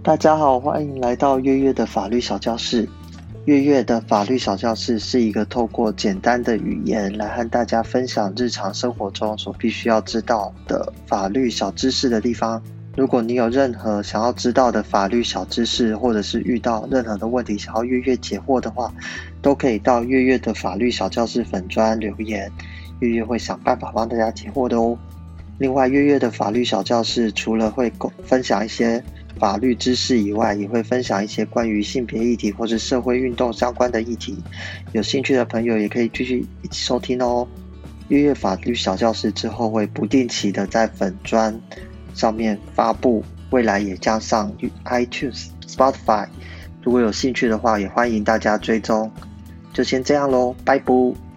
大家好，欢迎来到月月的法律小教室。月月的法律小教室是一个透过简单的语言来和大家分享日常生活中所必须要知道的法律小知识的地方。如果你有任何想要知道的法律小知识，或者是遇到任何的问题想要月月解惑的话，都可以到月月的法律小教室粉专留言，月月会想办法帮大家解惑的哦。另外，月月的法律小教室除了会分享一些法律知识以外，也会分享一些关于性别议题或者社会运动相关的议题。有兴趣的朋友也可以继续一起收听哦。月月法律小教室之后会不定期的在粉砖上面发布，未来也加上 iTunes、Spotify。如果有兴趣的话，也欢迎大家追踪。就先这样喽，拜拜。